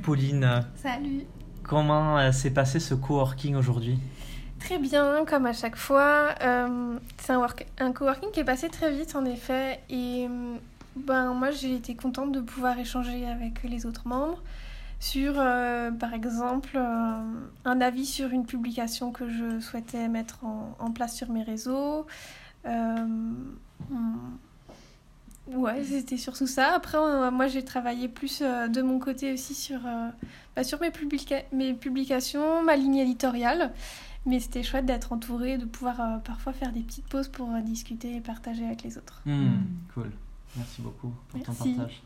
Pauline. Salut. Comment euh, s'est passé ce coworking aujourd'hui? Très bien, comme à chaque fois. Euh, c'est un, un coworking qui est passé très vite en effet. Et ben, moi j'ai été contente de pouvoir échanger avec les autres membres sur, euh, par exemple, un avis sur une publication que je souhaitais mettre en, en place sur mes réseaux. Ouais, c'était surtout ça. Après, moi, j'ai travaillé plus euh, de mon côté aussi sur, euh, bah, sur mes, mes publications, ma ligne éditoriale. Mais c'était chouette d'être entourée, de pouvoir euh, parfois faire des petites pauses pour discuter et partager avec les autres. Hmm, cool. Merci beaucoup pour ton partage.